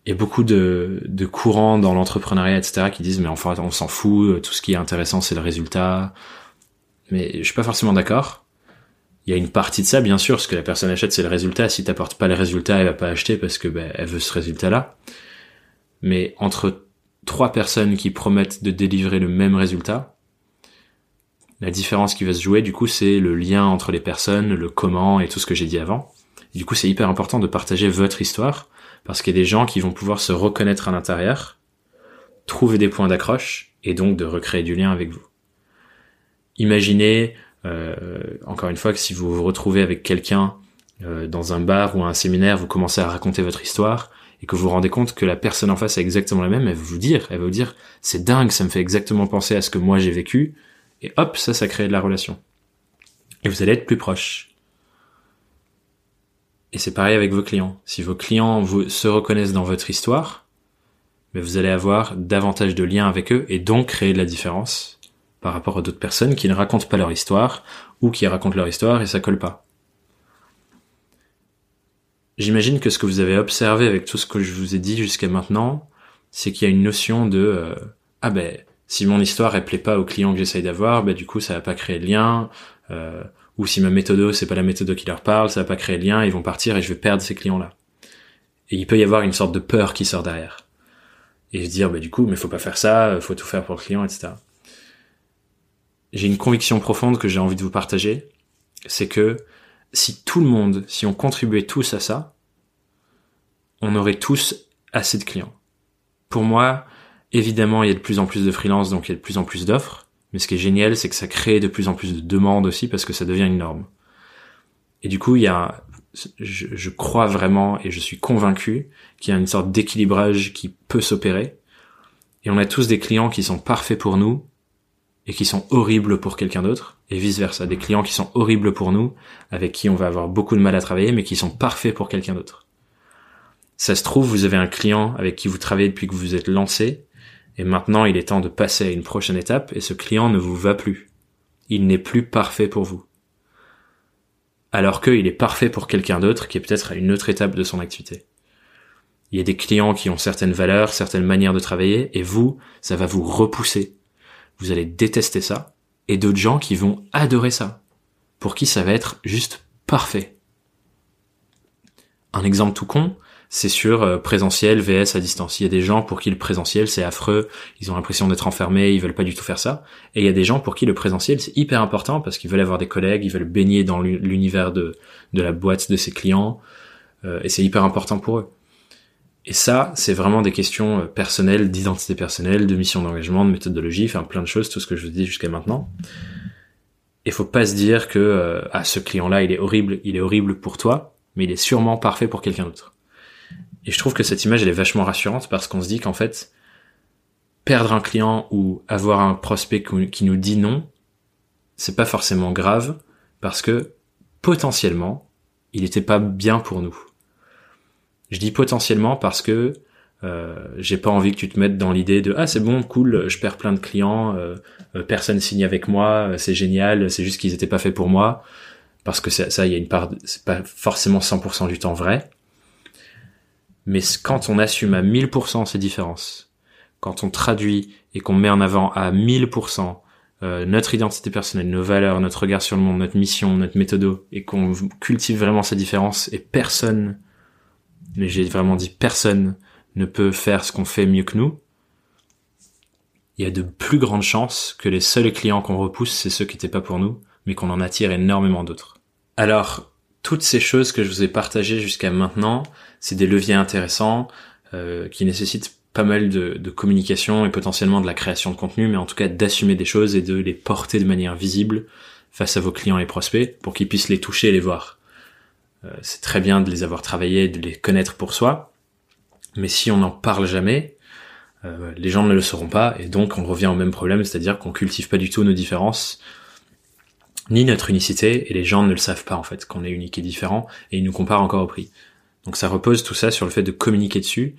Il y a beaucoup de, courants dans l'entrepreneuriat, etc., qui disent mais enfin on s'en fout, tout ce qui est intéressant c'est le résultat. Mais je suis pas forcément d'accord. Il y a une partie de ça, bien sûr, ce que la personne achète, c'est le résultat. Si t'apportes pas le résultat, elle va pas acheter parce que ben, elle veut ce résultat-là. Mais entre trois personnes qui promettent de délivrer le même résultat, la différence qui va se jouer, du coup, c'est le lien entre les personnes, le comment et tout ce que j'ai dit avant. du coup, c'est hyper important de partager votre histoire parce qu'il y a des gens qui vont pouvoir se reconnaître à l'intérieur, trouver des points d'accroche et donc de recréer du lien avec vous. Imaginez, euh, encore une fois, que si vous vous retrouvez avec quelqu'un euh, dans un bar ou un séminaire, vous commencez à raconter votre histoire et que vous vous rendez compte que la personne en face est exactement la même, elle va vous dire, elle va vous dire, c'est dingue, ça me fait exactement penser à ce que moi j'ai vécu, et hop, ça, ça crée de la relation. Et vous allez être plus proche. Et c'est pareil avec vos clients. Si vos clients se reconnaissent dans votre histoire, mais vous allez avoir davantage de liens avec eux et donc créer de la différence par rapport à d'autres personnes qui ne racontent pas leur histoire ou qui racontent leur histoire et ça colle pas. J'imagine que ce que vous avez observé avec tout ce que je vous ai dit jusqu'à maintenant, c'est qu'il y a une notion de euh, ah ben si mon histoire elle plaît pas aux clients que j'essaye d'avoir, bah du coup ça va pas créer de lien. Euh, ou si ma méthode c'est pas la méthode qui leur parle, ça va pas créer de lien, ils vont partir et je vais perdre ces clients-là. Et il peut y avoir une sorte de peur qui sort derrière. Et se dire bah du coup mais faut pas faire ça, faut tout faire pour le client, etc. J'ai une conviction profonde que j'ai envie de vous partager, c'est que si tout le monde, si on contribuait tous à ça, on aurait tous assez de clients. Pour moi, Évidemment, il y a de plus en plus de freelance, donc il y a de plus en plus d'offres. Mais ce qui est génial, c'est que ça crée de plus en plus de demandes aussi parce que ça devient une norme. Et du coup, il y a, je, je crois vraiment et je suis convaincu qu'il y a une sorte d'équilibrage qui peut s'opérer. Et on a tous des clients qui sont parfaits pour nous et qui sont horribles pour quelqu'un d'autre, et vice versa. Des clients qui sont horribles pour nous, avec qui on va avoir beaucoup de mal à travailler, mais qui sont parfaits pour quelqu'un d'autre. Ça se trouve, vous avez un client avec qui vous travaillez depuis que vous vous êtes lancé, et maintenant, il est temps de passer à une prochaine étape et ce client ne vous va plus. Il n'est plus parfait pour vous. Alors qu'il est parfait pour quelqu'un d'autre qui est peut-être à une autre étape de son activité. Il y a des clients qui ont certaines valeurs, certaines manières de travailler et vous, ça va vous repousser. Vous allez détester ça et d'autres gens qui vont adorer ça, pour qui ça va être juste parfait. Un exemple tout con, c'est sur euh, présentiel VS à distance. Il y a des gens pour qui le présentiel c'est affreux, ils ont l'impression d'être enfermés, ils veulent pas du tout faire ça. Et il y a des gens pour qui le présentiel c'est hyper important parce qu'ils veulent avoir des collègues, ils veulent baigner dans l'univers de, de la boîte de ses clients, euh, et c'est hyper important pour eux. Et ça, c'est vraiment des questions euh, personnelles, d'identité personnelle, de mission d'engagement, de méthodologie, enfin plein de choses, tout ce que je vous dis jusqu'à maintenant. Il faut pas se dire que ah ce client-là il est horrible, il est horrible pour toi, mais il est sûrement parfait pour quelqu'un d'autre. Et je trouve que cette image, elle est vachement rassurante parce qu'on se dit qu'en fait, perdre un client ou avoir un prospect qui nous dit non, c'est pas forcément grave parce que potentiellement, il était pas bien pour nous. Je dis potentiellement parce que euh, j'ai pas envie que tu te mettes dans l'idée de ah c'est bon cool je perds plein de clients euh, euh, personne signe avec moi c'est génial c'est juste qu'ils étaient pas faits pour moi parce que ça il y a une part c'est pas forcément 100% du temps vrai mais quand on assume à 1000% ces différences, quand on traduit et qu'on met en avant à 1000% euh, notre identité personnelle, nos valeurs, notre regard sur le monde, notre mission, notre méthode, et qu'on cultive vraiment ces différences, et personne, mais j'ai vraiment dit personne, ne peut faire ce qu'on fait mieux que nous, il y a de plus grandes chances que les seuls clients qu'on repousse, c'est ceux qui n'étaient pas pour nous, mais qu'on en attire énormément d'autres. Alors, toutes ces choses que je vous ai partagées jusqu'à maintenant, c'est des leviers intéressants euh, qui nécessitent pas mal de, communication et potentiellement de la création de contenu, mais en tout cas d'assumer des choses et de les porter de manière visible face à vos clients et prospects pour qu'ils puissent les toucher et les voir. Euh, c'est très bien de les avoir travaillés, de les connaître pour soi, mais si on n'en parle jamais, euh, les gens ne le sauront pas et donc on revient au même problème, c'est-à-dire qu'on cultive pas du tout nos différences ni notre unicité, et les gens ne le savent pas en fait qu'on est unique et différent, et ils nous comparent encore au prix. Donc ça repose tout ça sur le fait de communiquer dessus,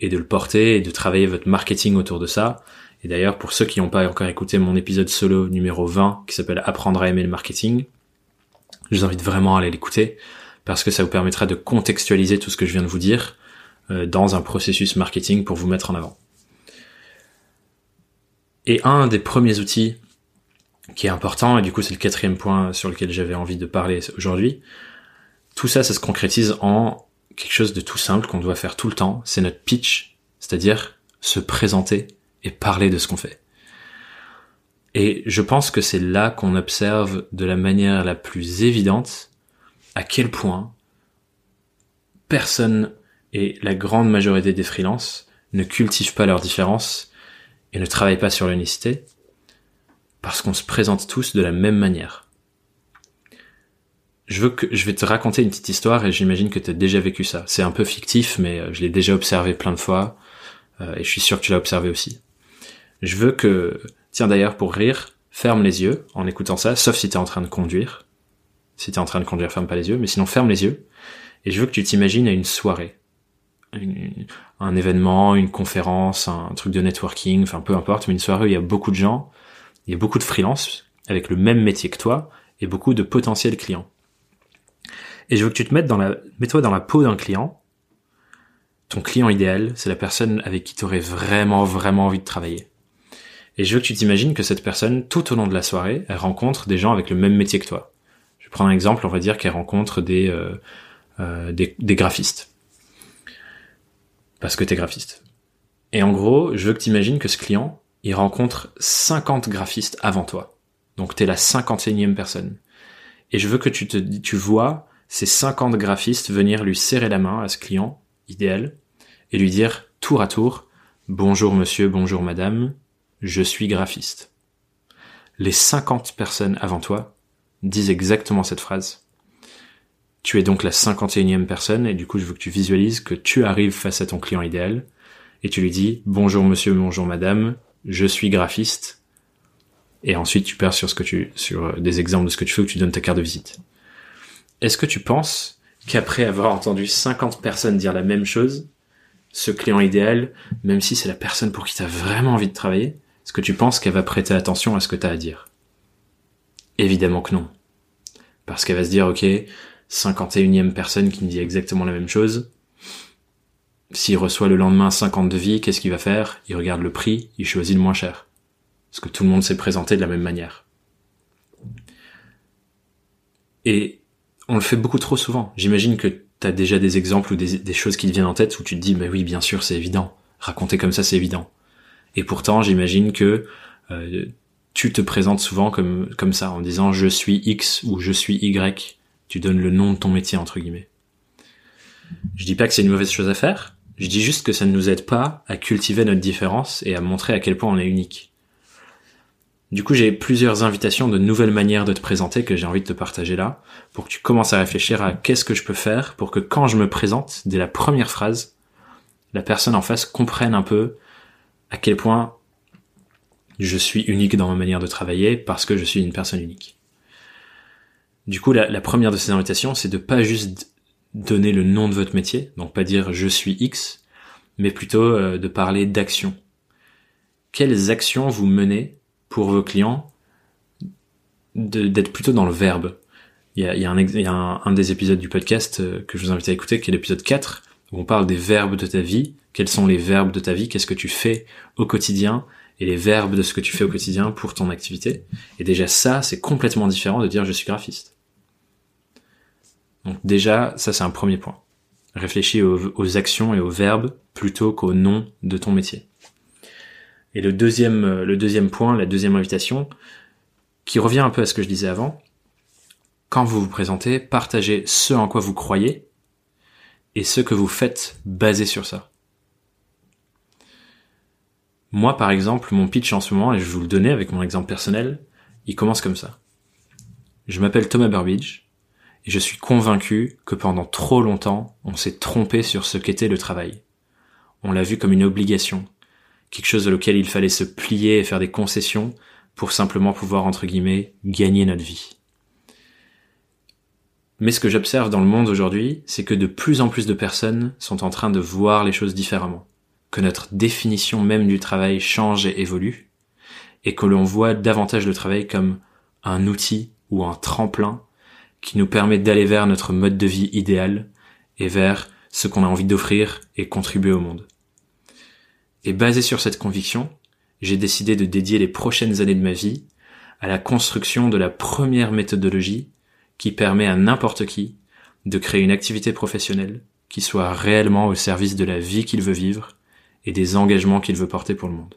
et de le porter, et de travailler votre marketing autour de ça. Et d'ailleurs, pour ceux qui n'ont pas encore écouté mon épisode solo numéro 20, qui s'appelle Apprendre à aimer le marketing, je vous invite vraiment à aller l'écouter, parce que ça vous permettra de contextualiser tout ce que je viens de vous dire euh, dans un processus marketing pour vous mettre en avant. Et un des premiers outils qui est important, et du coup c'est le quatrième point sur lequel j'avais envie de parler aujourd'hui. Tout ça, ça se concrétise en quelque chose de tout simple qu'on doit faire tout le temps, c'est notre pitch, c'est-à-dire se présenter et parler de ce qu'on fait. Et je pense que c'est là qu'on observe de la manière la plus évidente à quel point personne et la grande majorité des freelances ne cultivent pas leurs différences et ne travaillent pas sur l'unicité parce qu'on se présente tous de la même manière. Je veux que je vais te raconter une petite histoire et j'imagine que tu as déjà vécu ça. C'est un peu fictif, mais euh, je l'ai déjà observé plein de fois euh, et je suis sûr que tu l'as observé aussi. Je veux que, tiens d'ailleurs pour rire, ferme les yeux en écoutant ça, sauf si tu es en train de conduire. Si tu es en train de conduire, ferme pas les yeux, mais sinon ferme les yeux. Et je veux que tu t'imagines à une soirée, un événement, une conférence, un truc de networking, enfin peu importe, mais une soirée où il y a beaucoup de gens il y a beaucoup de freelance avec le même métier que toi et beaucoup de potentiels clients. Et je veux que tu te mettes dans la, mets-toi dans la peau d'un client. Ton client idéal, c'est la personne avec qui tu aurais vraiment, vraiment envie de travailler. Et je veux que tu t'imagines que cette personne, tout au long de la soirée, elle rencontre des gens avec le même métier que toi. Je vais prendre un exemple, on va dire qu'elle rencontre des, euh, euh, des, graphistes. Parce que t'es graphiste. Et en gros, je veux que tu imagines que ce client, il rencontre 50 graphistes avant toi. Donc t'es la 51e personne. Et je veux que tu te tu vois ces 50 graphistes venir lui serrer la main à ce client idéal et lui dire tour à tour Bonjour monsieur, bonjour madame, je suis graphiste. Les 50 personnes avant toi disent exactement cette phrase. Tu es donc la 51e personne et du coup je veux que tu visualises que tu arrives face à ton client idéal et tu lui dis bonjour monsieur, bonjour madame, je suis graphiste, et ensuite tu perds sur ce que tu, sur euh, des exemples de ce que tu fais ou tu donnes ta carte de visite. Est-ce que tu penses qu'après avoir entendu 50 personnes dire la même chose, ce client idéal, même si c'est la personne pour qui tu as vraiment envie de travailler, est-ce que tu penses qu'elle va prêter attention à ce que tu as à dire? Évidemment que non. Parce qu'elle va se dire, ok, 51e personne qui me dit exactement la même chose, s'il reçoit le lendemain 50 devis, qu'est-ce qu'il va faire? Il regarde le prix, il choisit le moins cher. Parce que tout le monde s'est présenté de la même manière. Et on le fait beaucoup trop souvent. J'imagine que tu as déjà des exemples ou des, choses qui te viennent en tête où tu te dis, bah oui, bien sûr, c'est évident. Raconter comme ça, c'est évident. Et pourtant, j'imagine que euh, tu te présentes souvent comme, comme ça, en disant je suis X ou je suis Y. Tu donnes le nom de ton métier, entre guillemets. Je dis pas que c'est une mauvaise chose à faire. Je dis juste que ça ne nous aide pas à cultiver notre différence et à montrer à quel point on est unique. Du coup, j'ai plusieurs invitations de nouvelles manières de te présenter que j'ai envie de te partager là, pour que tu commences à réfléchir à qu'est-ce que je peux faire pour que quand je me présente, dès la première phrase, la personne en face comprenne un peu à quel point je suis unique dans ma manière de travailler parce que je suis une personne unique. Du coup, la, première de ces invitations, c'est de pas juste donner le nom de votre métier, donc pas dire je suis X, mais plutôt euh, de parler d'action. Quelles actions vous menez pour vos clients d'être plutôt dans le verbe? Il y a, un, un, des épisodes du podcast euh, que je vous invite à écouter, qui est l'épisode 4, où on parle des verbes de ta vie. Quels sont les verbes de ta vie? Qu'est-ce que tu fais au quotidien? Et les verbes de ce que tu fais au quotidien pour ton activité. Et déjà ça, c'est complètement différent de dire je suis graphiste. Donc déjà, ça c'est un premier point. Réfléchis aux, actions et aux verbes plutôt qu'au nom de ton métier. Et le deuxième, euh, le deuxième point, la deuxième invitation, qui revient un peu à ce que je disais avant, quand vous vous présentez, partagez ce en quoi vous croyez et ce que vous faites basé sur ça. Moi, par exemple, mon pitch en ce moment, et je vais vous le donner avec mon exemple personnel, il commence comme ça. Je m'appelle Thomas Burbidge, et je suis convaincu que pendant trop longtemps, on s'est trompé sur ce qu'était le travail. On l'a vu comme une obligation, quelque chose auquel il fallait se plier et faire des concessions pour simplement pouvoir, entre guillemets, gagner notre vie. Mais ce que j'observe dans le monde aujourd'hui, c'est que de plus en plus de personnes sont en train de voir les choses différemment, que notre définition même du travail change et évolue, et que l'on voit davantage le travail comme un outil ou un tremplin qui nous permet d'aller vers notre mode de vie idéal et vers ce qu'on a envie d'offrir et contribuer au monde. Et basé sur cette conviction, j'ai décidé de dédier les prochaines années de ma vie à la construction de la première méthodologie qui permet à n'importe qui de créer une activité professionnelle qui soit réellement au service de la vie qu'il veut vivre et des engagements qu'il veut porter pour le monde.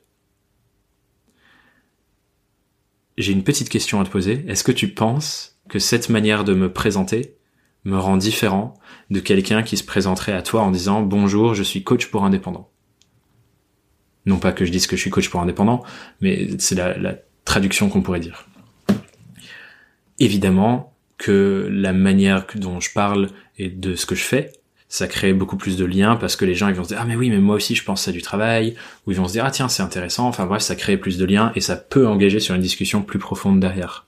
J'ai une petite question à te poser. Est-ce que tu penses que cette manière de me présenter me rend différent de quelqu'un qui se présenterait à toi en disant bonjour, je suis coach pour indépendant? Non pas que je dise que je suis coach pour indépendant, mais c'est la, traduction qu'on pourrait dire. Évidemment que la manière dont je parle et de ce que je fais, ça crée beaucoup plus de liens parce que les gens ils vont se dire ah mais oui mais moi aussi je pense à du travail ou ils vont se dire ah tiens c'est intéressant enfin bref ça crée plus de liens et ça peut engager sur une discussion plus profonde derrière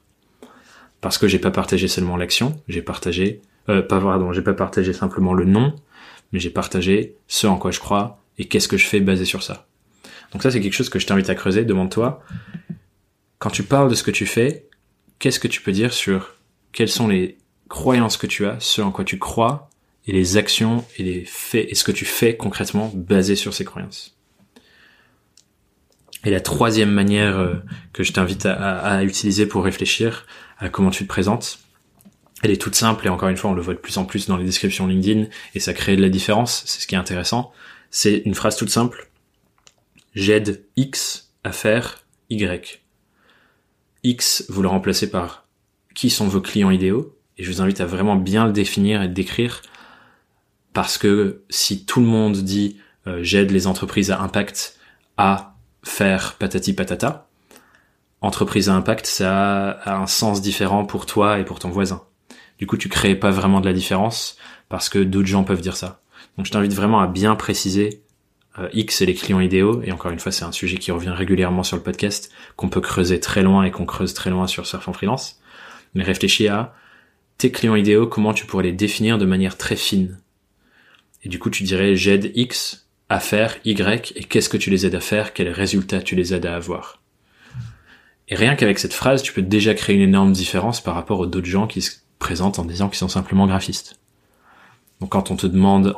parce que j'ai pas partagé seulement l'action j'ai partagé euh, pas pardon j'ai pas partagé simplement le nom mais j'ai partagé ce en quoi je crois et qu'est-ce que je fais basé sur ça donc ça, c'est quelque chose que je t'invite à creuser. Demande-toi, quand tu parles de ce que tu fais, qu'est-ce que tu peux dire sur quelles sont les croyances que tu as, ce en quoi tu crois, et les actions et les faits, et ce que tu fais concrètement basé sur ces croyances. Et la troisième manière euh, que je t'invite à, utiliser pour réfléchir à comment tu te présentes, elle est toute simple et encore une fois on le voit de plus en plus dans les descriptions LinkedIn et ça crée de la différence, c'est ce qui est intéressant. C'est une phrase toute simple j'aide X à faire Y. X, vous le remplacez par qui sont vos clients idéaux, et je vous invite à vraiment bien le définir et le décrire, parce que si tout le monde dit euh, j'aide les entreprises à impact à faire patati patata, entreprise à impact, ça a un sens différent pour toi et pour ton voisin. Du coup, tu crées pas vraiment de la différence parce que d'autres gens peuvent dire ça. Donc, je t'invite vraiment à bien préciser euh, X et les clients idéaux, et encore une fois c'est un sujet qui revient régulièrement sur le podcast, qu'on peut creuser très loin et qu'on creuse très loin sur Surf en freelance, mais réfléchis à tes clients idéaux, comment tu pourrais les définir de manière très fine. Et du coup tu dirais j'aide X à faire Y, et qu'est-ce que tu les aides à faire, quels résultats tu les aides à avoir? Et rien qu'avec cette phrase, tu peux déjà créer une énorme différence par rapport aux d'autres gens qui se présentent en disant qu'ils sont simplement graphistes. Donc quand on te demande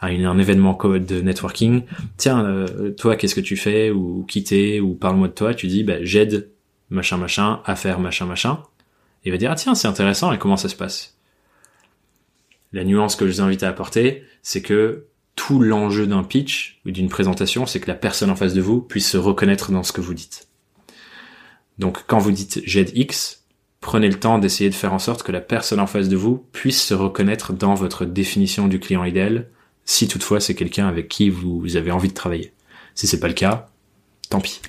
à un événement de networking, tiens, euh, toi qu'est-ce que tu fais ou quitter ou parle-moi de toi, tu dis bah, j'aide machin machin à faire machin machin. il va dire ah tiens c'est intéressant et comment ça se passe? La nuance que je vous invite à apporter, c'est que tout l'enjeu d'un pitch ou d'une présentation, c'est que la personne en face de vous puisse se reconnaître dans ce que vous dites. Donc quand vous dites j'aide X, prenez le temps d'essayer de faire en sorte que la personne en face de vous puisse se reconnaître dans votre définition du client idéal, si toutefois c'est quelqu'un avec qui vous avez envie de travailler. Si c'est pas le cas, tant pis.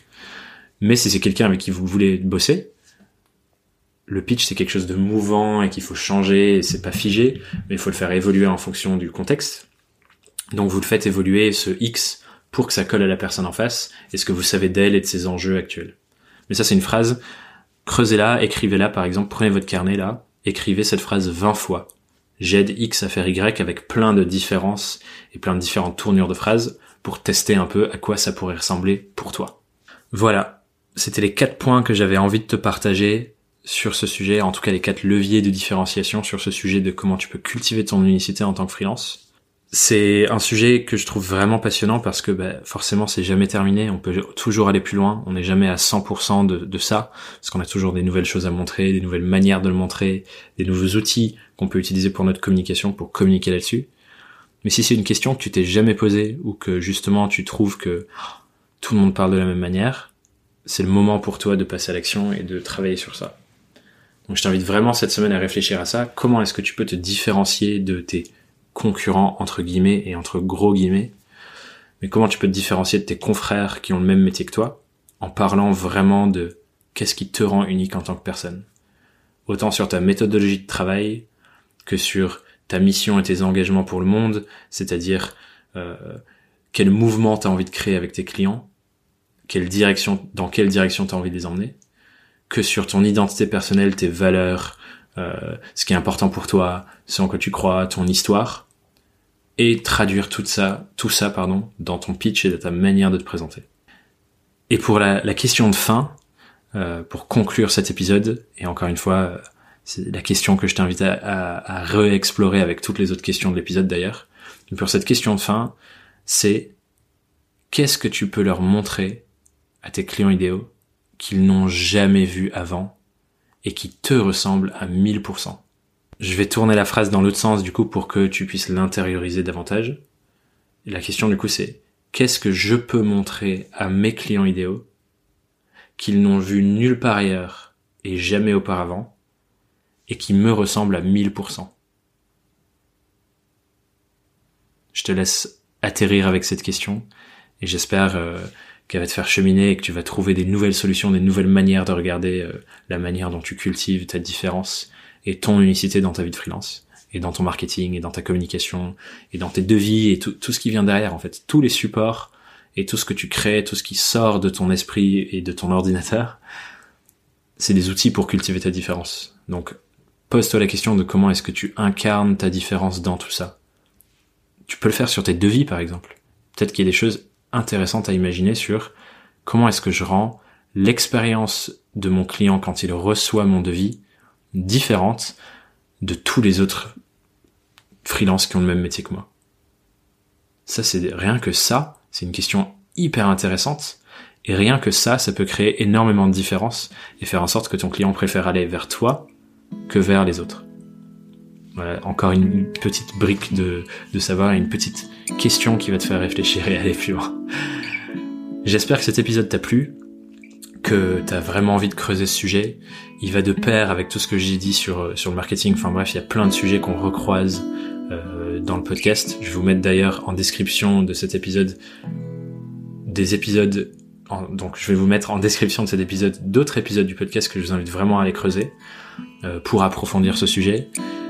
Mais si c'est quelqu'un avec qui vous voulez bosser, le pitch c'est quelque chose de mouvant et qu'il faut changer, et c'est pas figé, mais il faut le faire évoluer en fonction du contexte. Donc vous le faites évoluer ce X pour que ça colle à la personne en face et ce que vous savez d'elle et de ses enjeux actuels. Mais ça c'est une phrase, creusez-la, écrivez-la par exemple, prenez votre carnet là, écrivez cette phrase 20 fois. J'aide X à faire Y avec plein de différences et plein de différentes tournures de phrases pour tester un peu à quoi ça pourrait ressembler pour toi. Voilà, c'était les quatre points que j'avais envie de te partager sur ce sujet, en tout cas les quatre leviers de différenciation sur ce sujet de comment tu peux cultiver ton unicité en tant que freelance. C'est un sujet que je trouve vraiment passionnant parce que bah, forcément c'est jamais terminé, on peut toujours aller plus loin, on n'est jamais à 100% de, de ça, parce qu'on a toujours des nouvelles choses à montrer, des nouvelles manières de le montrer, des nouveaux outils qu'on peut utiliser pour notre communication, pour communiquer là-dessus. Mais si c'est une question que tu t'es jamais posée ou que justement tu trouves que tout le monde parle de la même manière, c'est le moment pour toi de passer à l'action et de travailler sur ça. Donc je t'invite vraiment cette semaine à réfléchir à ça. Comment est-ce que tu peux te différencier de tes concurrents entre guillemets et entre gros guillemets. Mais comment tu peux te différencier de tes confrères qui ont le même métier que toi en parlant vraiment de qu'est-ce qui te rend unique en tant que personne? Autant sur ta méthodologie de travail que sur ta mission et tes engagements pour le monde, c'est-à-dire euh, quel mouvement tu as envie de créer avec tes clients, quelle direction, dans quelle direction tu as envie de les emmener, que sur ton identité personnelle, tes valeurs, euh, ce qui est important pour toi, ce en quoi tu crois, ton histoire, et traduire tout ça, tout ça pardon, dans ton pitch et dans ta manière de te présenter. Et pour la, question de fin, euh, pour conclure cet épisode, et encore une fois, c'est la question que je t'invite à, à, à réexplorer avec toutes les autres questions de l'épisode d'ailleurs. Pour cette question de fin, c'est qu'est-ce que tu peux leur montrer à tes clients idéaux qu'ils n'ont jamais vu avant et qui te ressemblent à 1000%. Je vais tourner la phrase dans l'autre sens du coup pour que tu puisses l'intérioriser davantage. La question du coup c'est qu'est-ce que je peux montrer à mes clients idéaux qu'ils n'ont vu nulle part ailleurs et jamais auparavant et qui me ressemblent à 1000%. Je te laisse atterrir avec cette question et j'espère euh, qu'elle va te faire cheminer et que tu vas trouver des nouvelles solutions, des nouvelles manières de regarder euh, la manière dont tu cultives ta différence et ton unicité dans ta vie de freelance et dans ton marketing et dans ta communication et dans tes devis et tout, tout ce qui vient derrière en fait, tous les supports et tout ce que tu crées, tout ce qui sort de ton esprit et de ton ordinateur, c'est des outils pour cultiver ta différence. Donc pose-toi la question de comment est-ce que tu incarnes ta différence dans tout ça. Tu peux le faire sur tes devis par exemple. Peut-être qu'il y a des choses intéressante à imaginer sur comment est-ce que je rends l'expérience de mon client quand il reçoit mon devis différente de tous les autres freelances qui ont le même métier que moi. Ça, c'est rien que ça, c'est une question hyper intéressante. Et rien que ça, ça peut créer énormément de différences et faire en sorte que ton client préfère aller vers toi que vers les autres. Voilà, encore une petite brique de, de savoir et une petite question qui va te faire réfléchir et aller plus loin. J'espère que cet épisode t'a plu, que t'as vraiment envie de creuser ce sujet. Il va de pair avec tout ce que j'ai dit sur, sur le marketing. Enfin bref, il y a plein de sujets qu'on recroise euh, dans le podcast. Je vais vous mettre d'ailleurs en description de cet épisode des épisodes donc je vais vous mettre en description de cet épisode d'autres épisodes du podcast que je vous invite vraiment à aller creuser euh, pour approfondir ce sujet.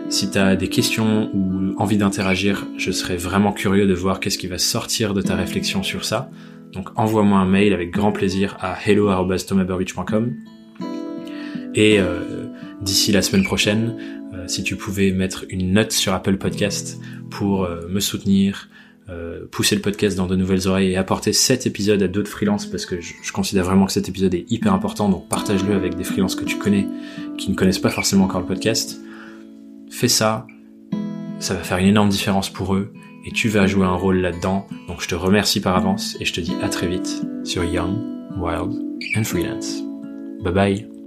Si tu as des questions ou envie d'interagir, je serais vraiment curieux de voir qu'est-ce qui va sortir de ta réflexion sur ça. Donc envoie-moi un mail avec grand plaisir à hello@thomasburbidge.com. Et euh, d'ici la semaine prochaine, euh, si tu pouvais mettre une note sur Apple Podcast pour euh, me soutenir, pousser le podcast dans de nouvelles oreilles et apporter cet épisode à d'autres freelances parce que je, je, considère vraiment que cet épisode est hyper important. Donc partage-le avec des freelances que tu connais qui ne connaissent pas forcément encore le podcast fais ça, ça va faire une énorme différence pour eux et tu vas jouer un rôle là-dedans. Donc je te remercie par avance et je te dis à très vite sur Young, Wild and Freelance. Bye bye